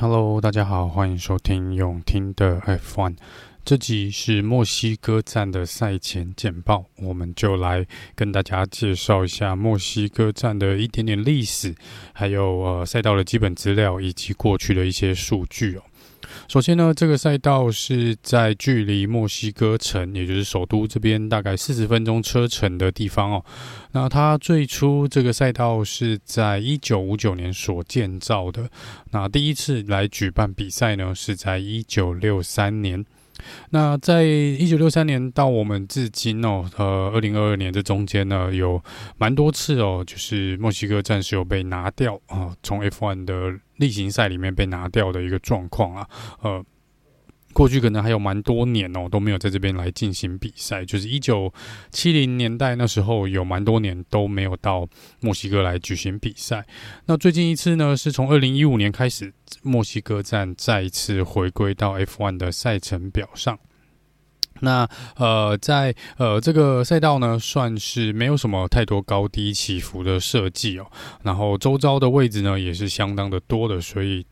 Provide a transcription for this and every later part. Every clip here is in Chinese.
Hello，大家好，欢迎收听永听的 F One。这集是墨西哥站的赛前简报，我们就来跟大家介绍一下墨西哥站的一点点历史，还有呃赛道的基本资料以及过去的一些数据哦。首先呢，这个赛道是在距离墨西哥城，也就是首都这边大概四十分钟车程的地方哦。那它最初这个赛道是在一九五九年所建造的。那第一次来举办比赛呢，是在一九六三年。那在一九六三年到我们至今哦，呃，二零二二年这中间呢，有蛮多次哦，就是墨西哥暂时有被拿掉啊，从 F1 的例行赛里面被拿掉的一个状况啊，呃。过去可能还有蛮多年哦，都没有在这边来进行比赛。就是一九七零年代那时候，有蛮多年都没有到墨西哥来举行比赛。那最近一次呢，是从二零一五年开始，墨西哥站再一次回归到 F1 的赛程表上。那呃，在呃这个赛道呢，算是没有什么太多高低起伏的设计哦。然后周遭的位置呢，也是相当的多的，所以。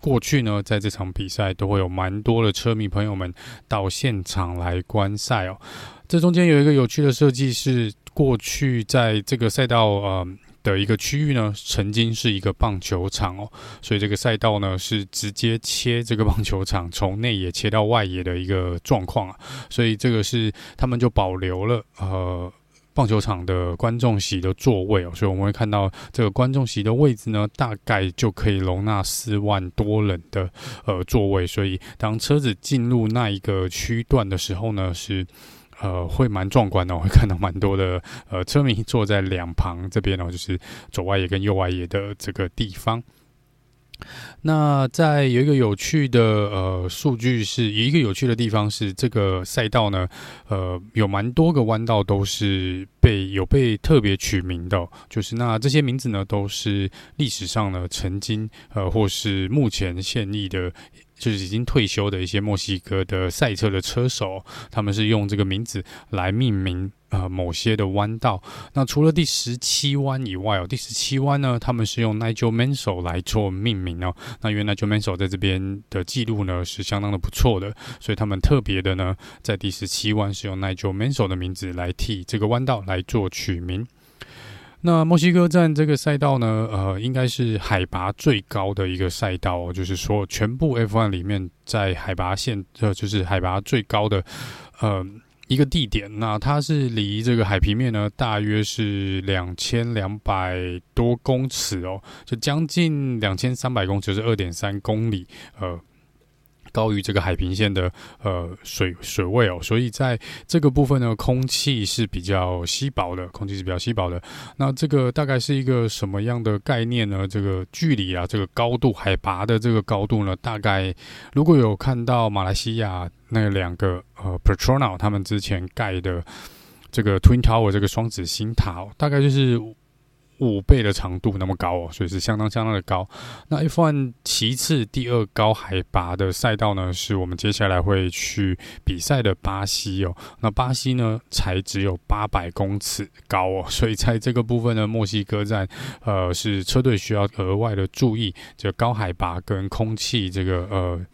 过去呢，在这场比赛都会有蛮多的车迷朋友们到现场来观赛哦。这中间有一个有趣的设计是，过去在这个赛道呃的一个区域呢，曾经是一个棒球场哦，所以这个赛道呢是直接切这个棒球场，从内野切到外野的一个状况啊，所以这个是他们就保留了呃。棒球场的观众席的座位哦，所以我们会看到这个观众席的位置呢，大概就可以容纳四万多人的呃座位。所以当车子进入那一个区段的时候呢，是呃会蛮壮观的，我会看到蛮多的呃车迷坐在两旁这边哦，就是左外野跟右外野的这个地方。那在有一个有趣的呃数据是，有一个有趣的地方是，这个赛道呢，呃，有蛮多个弯道都是被有被特别取名的，就是那这些名字呢，都是历史上呢曾经呃或是目前现役的。就是已经退休的一些墨西哥的赛车的车手，他们是用这个名字来命名呃某些的弯道。那除了第十七弯以外哦，第十七弯呢，他们是用 Nigel Mansell 来做命名哦。那因为 Nigel Mansell 在这边的记录呢是相当的不错的，所以他们特别的呢在第十七弯是用 Nigel Mansell 的名字来替这个弯道来做取名。那墨西哥站这个赛道呢，呃，应该是海拔最高的一个赛道哦，就是说全部 F1 里面在海拔线，呃，就是海拔最高的呃一个地点。那它是离这个海平面呢，大约是两千两百多公尺哦，就将近两千三百公尺，就是二点三公里，呃。高于这个海平线的呃水水位哦，所以在这个部分呢，空气是比较稀薄的，空气是比较稀薄的。那这个大概是一个什么样的概念呢？这个距离啊，这个高度，海拔的这个高度呢，大概如果有看到马来西亚那两个呃 Petronas 他们之前盖的这个 Twin Tower 这个双子星塔哦，大概就是。五倍的长度那么高哦，所以是相当相当的高。那 F1 其次第二高海拔的赛道呢，是我们接下来会去比赛的巴西哦。那巴西呢，才只有八百公尺高哦，所以在这个部分呢，墨西哥站呃是车队需要额外的注意，这高海拔跟空气这个呃。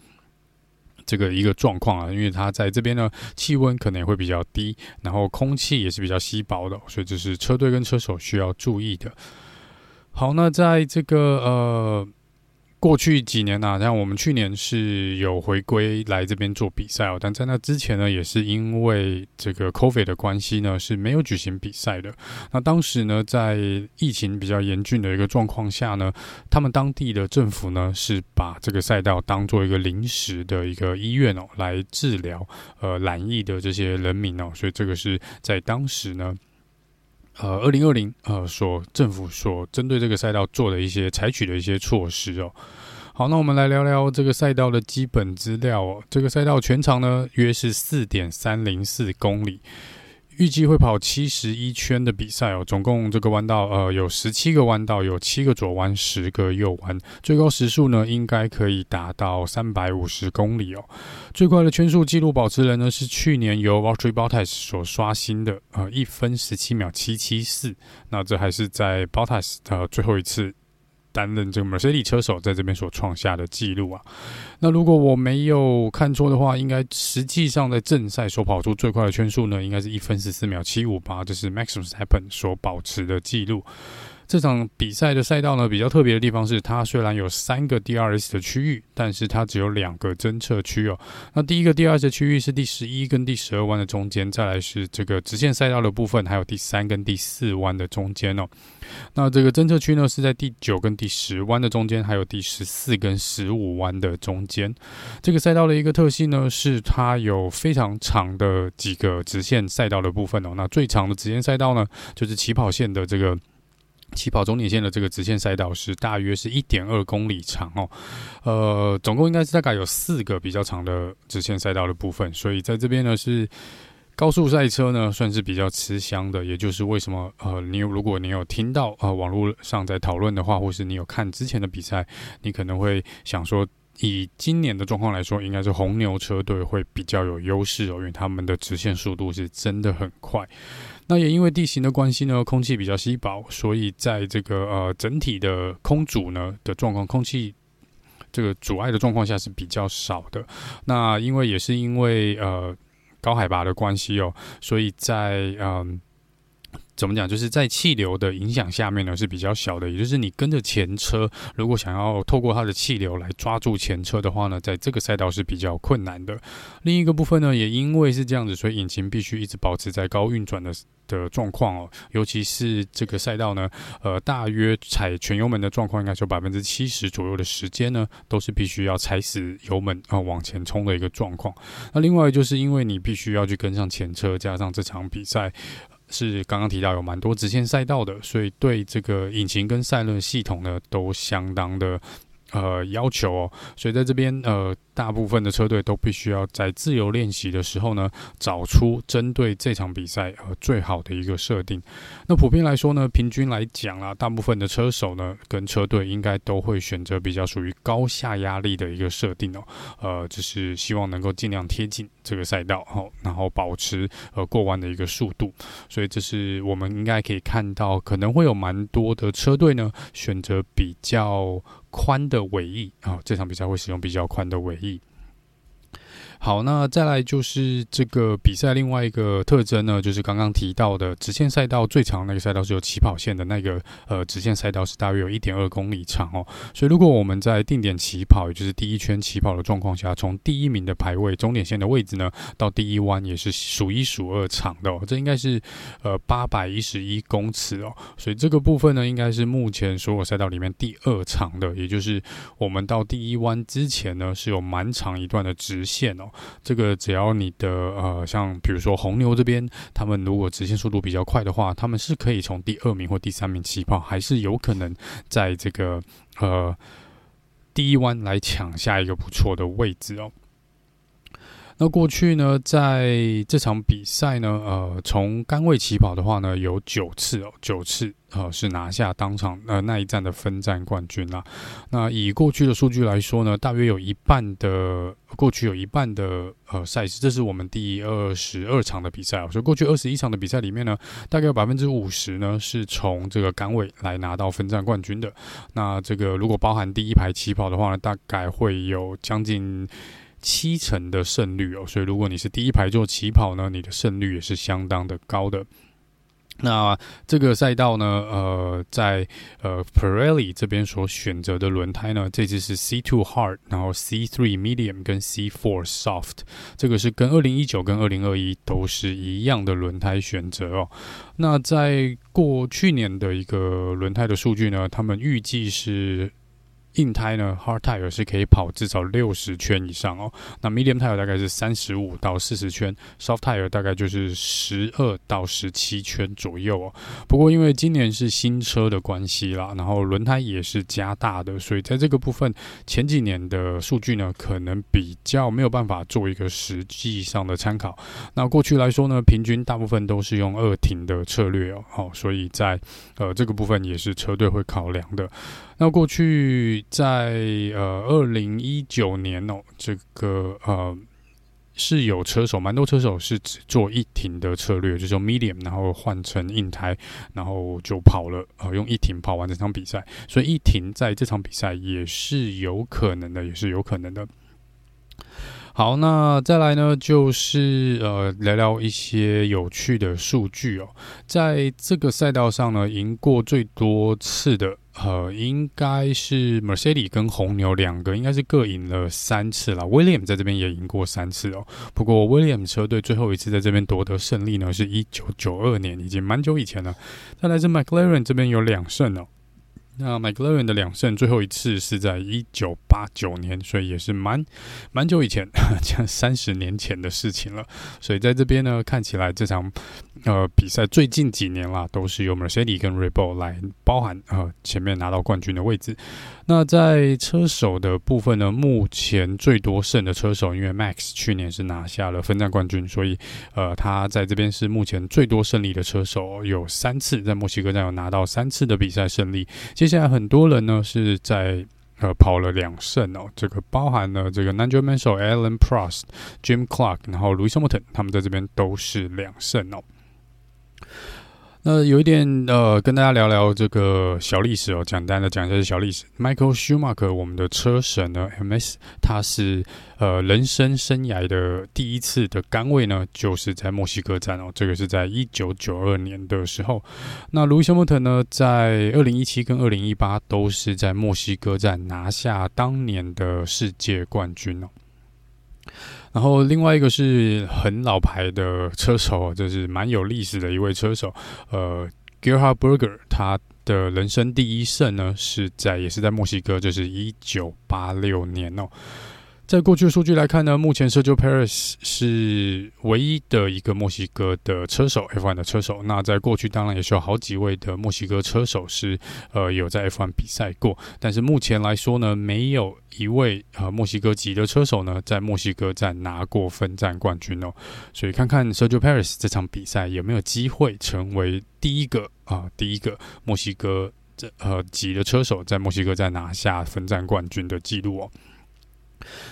这个一个状况啊，因为它在这边呢，气温可能也会比较低，然后空气也是比较稀薄的，所以这是车队跟车手需要注意的。好，那在这个呃。过去几年啊，像我们去年是有回归来这边做比赛哦，但在那之前呢，也是因为这个 COVID 的关系呢，是没有举行比赛的。那当时呢，在疫情比较严峻的一个状况下呢，他们当地的政府呢，是把这个赛道当做一个临时的一个医院哦，来治疗呃染疫的这些人民哦，所以这个是在当时呢。呃，二零二零呃，所政府所针对这个赛道做的一些采取的一些措施哦。好，那我们来聊聊这个赛道的基本资料哦。这个赛道全长呢约是四点三零四公里。预计会跑七十一圈的比赛哦，总共这个弯道呃有十七个弯道，有七个左弯，十个右弯，最高时速呢应该可以达到三百五十公里哦。最快的圈速纪录保持人呢是去年由 Valtteri Bottas 所刷新的呃一分十七秒七七四，那这还是在 Bottas 的最后一次担任这个 Mercedes 车手在这边所创下的记录啊。那如果我没有看错的话，应该实际上在正赛所跑出最快的圈数呢，应该是一分十四秒七五八，这是 Max v e s t a p p e n 所保持的记录。这场比赛的赛道呢，比较特别的地方是，它虽然有三个 DRS 的区域，但是它只有两个侦测区哦。那第一个 DRS 区域是第十一跟第十二弯的中间，再来是这个直线赛道的部分，还有第三跟第四弯的中间哦。那这个侦测区呢，是在第九跟第十弯的中间，还有第十四跟十五弯的中间。这个赛道的一个特性呢，是它有非常长的几个直线赛道的部分哦。那最长的直线赛道呢，就是起跑线的这个。起跑终点线的这个直线赛道是大约是一点二公里长哦，呃，总共应该是大概有四个比较长的直线赛道的部分，所以在这边呢是高速赛车呢算是比较吃香的，也就是为什么呃，你有如果你有听到呃网络上在讨论的话，或是你有看之前的比赛，你可能会想说，以今年的状况来说，应该是红牛车队会比较有优势哦，因为他们的直线速度是真的很快。那也因为地形的关系呢，空气比较稀薄，所以在这个呃整体的空阻呢的状况，空气这个阻碍的状况下是比较少的。那因为也是因为呃高海拔的关系哦，所以在嗯。怎么讲？就是在气流的影响下面呢，是比较小的。也就是你跟着前车，如果想要透过它的气流来抓住前车的话呢，在这个赛道是比较困难的。另一个部分呢，也因为是这样子，所以引擎必须一直保持在高运转的的状况哦。尤其是这个赛道呢，呃，大约踩全油门的状况，应该说百分之七十左右的时间呢，都是必须要踩死油门啊、往前冲的一个状况。那另外就是因为你必须要去跟上前车，加上这场比赛。是刚刚提到有蛮多直线赛道的，所以对这个引擎跟赛轮系统呢，都相当的。呃，要求哦，所以在这边呃，大部分的车队都必须要在自由练习的时候呢，找出针对这场比赛呃最好的一个设定。那普遍来说呢，平均来讲啦，大部分的车手呢跟车队应该都会选择比较属于高下压力的一个设定哦，呃，就是希望能够尽量贴近这个赛道，好，然后保持呃过弯的一个速度。所以这是我们应该可以看到，可能会有蛮多的车队呢选择比较。宽的尾翼啊，这场比赛会使用比较宽的尾翼。好，那再来就是这个比赛另外一个特征呢，就是刚刚提到的直线赛道最长那个赛道是有起跑线的那个呃直线赛道是大约有一点二公里长哦。所以如果我们在定点起跑，也就是第一圈起跑的状况下，从第一名的排位终点线的位置呢，到第一弯也是数一数二长的哦。这应该是呃八百一十一公尺哦。所以这个部分呢，应该是目前所有赛道里面第二长的，也就是我们到第一弯之前呢，是有蛮长一段的直线哦。这个只要你的呃，像比如说红牛这边，他们如果直线速度比较快的话，他们是可以从第二名或第三名起跑，还是有可能在这个呃第一弯来抢下一个不错的位置哦。那过去呢，在这场比赛呢，呃，从杆位起跑的话呢，有九次哦，九次。呃，是拿下当场呃那一站的分站冠军啦。那以过去的数据来说呢，大约有一半的过去有一半的呃赛事，这是我们第二十二场的比赛啊。所以过去二十一场的比赛里面呢，大概有百分之五十呢是从这个杆位来拿到分站冠军的。那这个如果包含第一排起跑的话呢，大概会有将近七成的胜率哦。所以如果你是第一排做起跑呢，你的胜率也是相当的高的。那这个赛道呢，呃，在呃 Pirelli 这边所选择的轮胎呢，这次是 C2 Hard，然后 C3 Medium 跟 C4 Soft，这个是跟二零一九跟二零二一都是一样的轮胎选择哦。那在过去年的一个轮胎的数据呢，他们预计是。硬胎呢，hard tire 是可以跑至少六十圈以上哦。那 medium tire 大概是三十五到四十圈，soft tire 大概就是十二到十七圈左右哦。不过因为今年是新车的关系啦，然后轮胎也是加大的，所以在这个部分前几年的数据呢，可能比较没有办法做一个实际上的参考。那过去来说呢，平均大部分都是用二停的策略哦，好，所以在呃这个部分也是车队会考量的。那过去在呃二零一九年哦，这个呃是有车手，蛮多车手是只做一停的策略，就是 medium，然后换成硬胎，然后就跑了，呃，用一停跑完这场比赛。所以一停在这场比赛也是有可能的，也是有可能的。好，那再来呢，就是呃，聊聊一些有趣的数据哦。在这个赛道上呢，赢过最多次的，呃，应该是 Mercedes 跟红牛两个，应该是各赢了三次了。William 在这边也赢过三次哦。不过 William 车队最后一次在这边夺得胜利呢，是一九九二年，已经蛮久以前了。再来是 McLaren 这边有两胜哦。那 McLaren 的两胜，最后一次是在一九八九年，所以也是蛮蛮久以前，像三十年前的事情了。所以在这边呢，看起来这场呃比赛最近几年啦，都是由 Mercedes 跟 Red Bull 来包含呃前面拿到冠军的位置。那在车手的部分呢，目前最多胜的车手，因为 Max 去年是拿下了分站冠军，所以呃他在这边是目前最多胜利的车手，有三次在墨西哥站有拿到三次的比赛胜利。接下来很多人呢是在呃跑了两胜哦，这个包含了这个 Nigel Mansell、Alan Prost、Jim Clark，然后 Louis Hamilton，他们在这边都是两胜哦。那有一点呃，跟大家聊聊这个小历史哦，简单的讲一下小历史。Michael Schumacher，我们的车神呢，MS，他是呃人生生涯的第一次的杆位呢，就是在墨西哥站哦，这个是在一九九二年的时候。那 Lewis Hamilton 呢，在二零一七跟二零一八都是在墨西哥站拿下当年的世界冠军哦。然后另外一个是很老牌的车手，就是蛮有历史的一位车手，呃，Gerhard Berger，他的人生第一胜呢是在也是在墨西哥，就是一九八六年哦。在过去的数据来看呢，目前 Sergio Perez 是唯一的一个墨西哥的车手，F1 的车手。那在过去当然也是有好几位的墨西哥车手是呃有在 F1 比赛过，但是目前来说呢，没有一位呃墨西哥籍的车手呢在墨西哥站拿过分站冠军哦。所以看看 Sergio Perez 这场比赛有没有机会成为第一个啊、第一个墨西哥这呃籍的车手在墨西哥站拿下分站冠军的记录哦。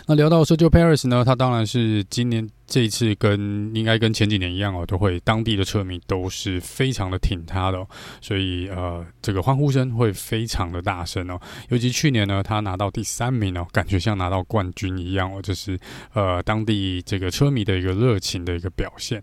那聊到 Sergio Perez 呢，他当然是今年这一次跟应该跟前几年一样哦，都会当地的车迷都是非常的挺他的哦，所以呃，这个欢呼声会非常的大声哦。尤其去年呢，他拿到第三名哦，感觉像拿到冠军一样哦，这是呃当地这个车迷的一个热情的一个表现。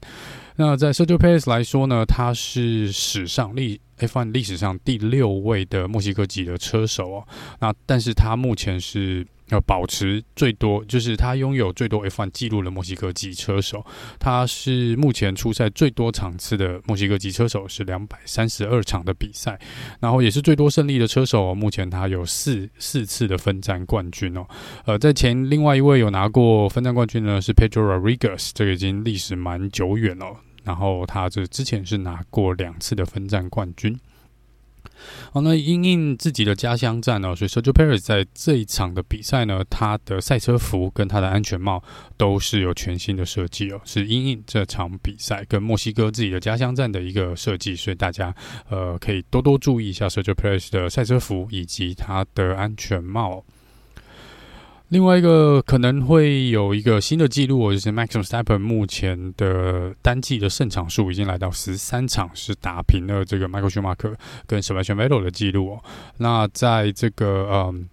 那在 Sergio Perez 来说呢，他是史上历 F1 历史上第六位的墨西哥籍的车手哦。那但是他目前是。要保持最多，就是他拥有最多 F1 记录的墨西哥籍车手，他是目前出赛最多场次的墨西哥籍车手，是两百三十二场的比赛，然后也是最多胜利的车手。目前他有四四次的分站冠军哦。呃，在前另外一位有拿过分站冠军呢，是 Pedro Rodriguez，这个已经历史蛮久远了。然后他这之前是拿过两次的分站冠军。好，那因应自己的家乡站呢，所以 Sergio Perez 在这一场的比赛呢，他的赛车服跟他的安全帽都是有全新的设计哦，是因应这场比赛跟墨西哥自己的家乡站的一个设计，所以大家呃可以多多注意一下 Sergio Perez 的赛车服以及他的安全帽。另外一个可能会有一个新的记录，就是 Max i m s t e p p e n 目前的单季的胜场数已经来到十三场，是打平了这个 Michael Schumacher 跟 Sebastian Vettel 的记录哦。那在这个嗯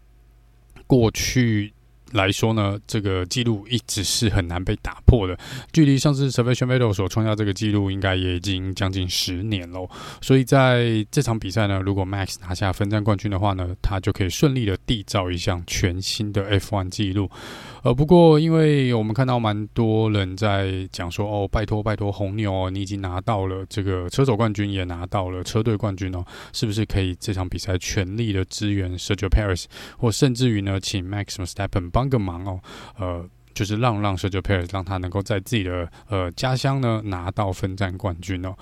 过去。来说呢，这个记录一直是很难被打破的。距离上次 Sebastian Vettel 所创下这个记录，应该也已经将近十年喽。所以在这场比赛呢，如果 Max 拿下分站冠军的话呢，他就可以顺利的缔造一项全新的 F1 记录。呃，不过因为我们看到蛮多人在讲说，哦，拜托拜托红牛，你已经拿到了这个车手冠军，也拿到了车队冠军哦，是不是可以这场比赛全力的支援 Sergio Perez，或甚至于呢，请 Max v e s t a p p e n 帮个忙哦，呃，就是让让 Sergio Perez 让他能够在自己的呃家乡呢拿到分站冠军哦。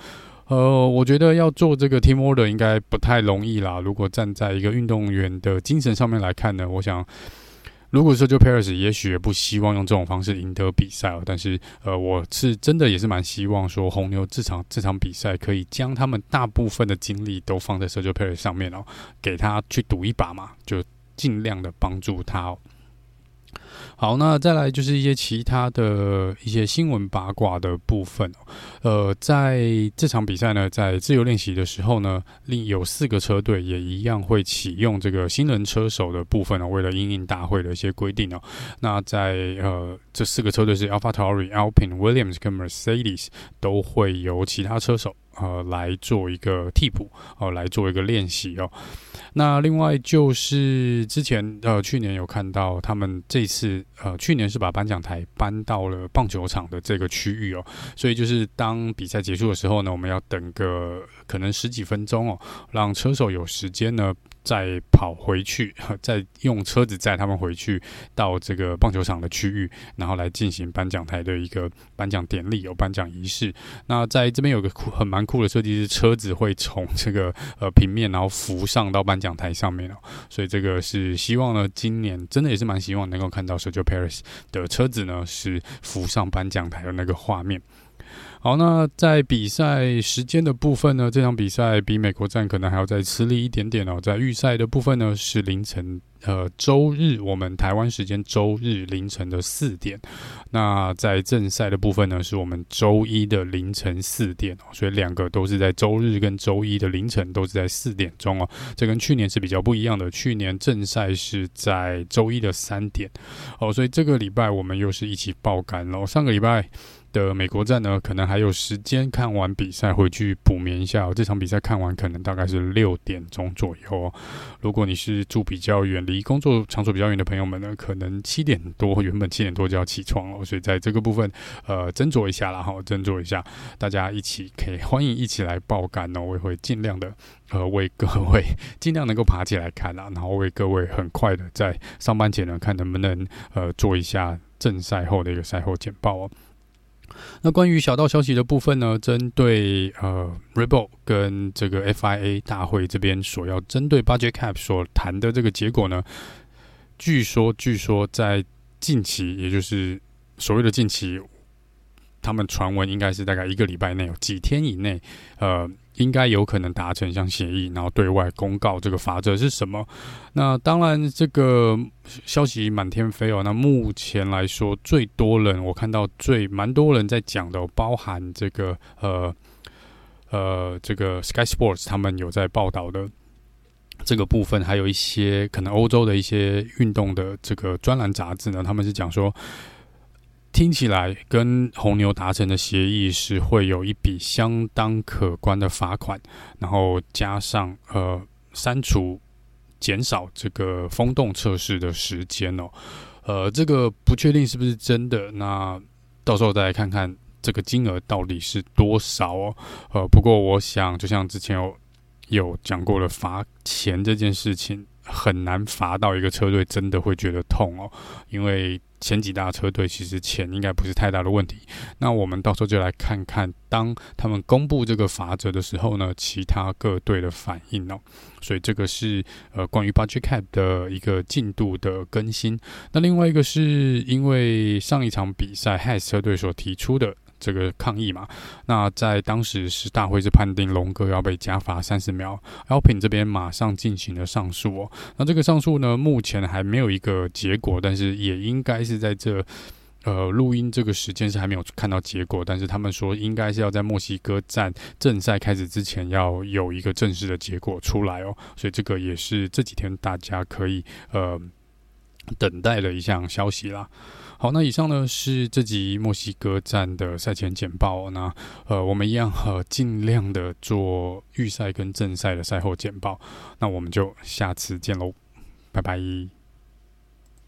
呃，我觉得要做这个 team order 应该不太容易啦。如果站在一个运动员的精神上面来看呢，我想，如果说就 Paris，也许也不希望用这种方式赢得比赛哦。但是，呃，我是真的也是蛮希望说红牛这场这场比赛可以将他们大部分的精力都放在社交 Paris 上面哦，给他去赌一把嘛，就尽量的帮助他。好，那再来就是一些其他的一些新闻八卦的部分哦。呃，在这场比赛呢，在自由练习的时候呢，另有四个车队也一样会启用这个新人车手的部分呢，为了因应大会的一些规定哦。那在呃这四个车队是 AlphaTauri、Alpine、Williams 跟 Mercedes，都会由其他车手。呃，来做一个替补，哦、呃，来做一个练习哦。那另外就是之前呃，去年有看到他们这次呃，去年是把颁奖台搬到了棒球场的这个区域哦，所以就是当比赛结束的时候呢，我们要等个可能十几分钟哦，让车手有时间呢。再跑回去，再用车子载他们回去到这个棒球场的区域，然后来进行颁奖台的一个颁奖典礼，有颁奖仪式。那在这边有个酷很蛮酷的设计，是车子会从这个呃平面，然后浮上到颁奖台上面哦。所以这个是希望呢，今年真的也是蛮希望能够看到 Sergio Paris 的车子呢是浮上颁奖台的那个画面。好，那在比赛时间的部分呢，这场比赛比美国站可能还要再吃力一点点哦。在预赛的部分呢，是凌晨呃周日，我们台湾时间周日凌晨的四点。那在正赛的部分呢，是我们周一的凌晨四点哦。所以两个都是在周日跟周一的凌晨都是在四点钟哦。这跟去年是比较不一样的，去年正赛是在周一的三点哦。所以这个礼拜我们又是一起爆肝了。上个礼拜。的美国站呢，可能还有时间看完比赛回去补眠一下。这场比赛看完可能大概是六点钟左右哦。如果你是住比较远离工作场所比较远的朋友们呢，可能七点多，原本七点多就要起床了。所以在这个部分，呃，斟酌一下啦，哈，斟酌一下，大家一起可以欢迎一起来爆肝哦。我也会尽量的，呃，为各位尽量能够爬起来看啊，然后为各位很快的在上班前呢，看能不能呃做一下正赛后的一个赛后简报哦。那关于小道消息的部分呢，针对呃 r e b o l 跟这个 FIA 大会这边所要针对 Budget Cap 所谈的这个结果呢，据说据说在近期，也就是所谓的近期，他们传闻应该是大概一个礼拜内，几天以内，呃。应该有可能达成一项协议，然后对外公告这个法则是什么。那当然，这个消息满天飞哦。那目前来说，最多人我看到最蛮多人在讲的，包含这个呃呃这个 Sky Sports 他们有在报道的这个部分，还有一些可能欧洲的一些运动的这个专栏杂志呢，他们是讲说。听起来跟红牛达成的协议是会有一笔相当可观的罚款，然后加上呃删除、减少这个风洞测试的时间哦，呃，这个不确定是不是真的，那到时候再来看看这个金额到底是多少哦。呃，不过我想，就像之前有有讲过的，罚钱这件事情很难罚到一个车队真的会觉得痛哦，因为。前几大车队其实钱应该不是太大的问题，那我们到时候就来看看，当他们公布这个法则的时候呢，其他各队的反应哦。所以这个是呃关于 Budget Cap 的一个进度的更新。那另外一个是因为上一场比赛 Haas 车队所提出的。这个抗议嘛，那在当时是大会是判定龙哥要被加罚三十秒，Alpin 这边马上进行了上诉哦。那这个上诉呢，目前还没有一个结果，但是也应该是在这呃录音这个时间是还没有看到结果，但是他们说应该是要在墨西哥站正赛开始之前要有一个正式的结果出来哦。所以这个也是这几天大家可以呃等待的一项消息啦。好，那以上呢是这集墨西哥站的赛前简报。那呃，我们一样呃尽量的做预赛跟正赛的赛后简报。那我们就下次见喽，拜拜。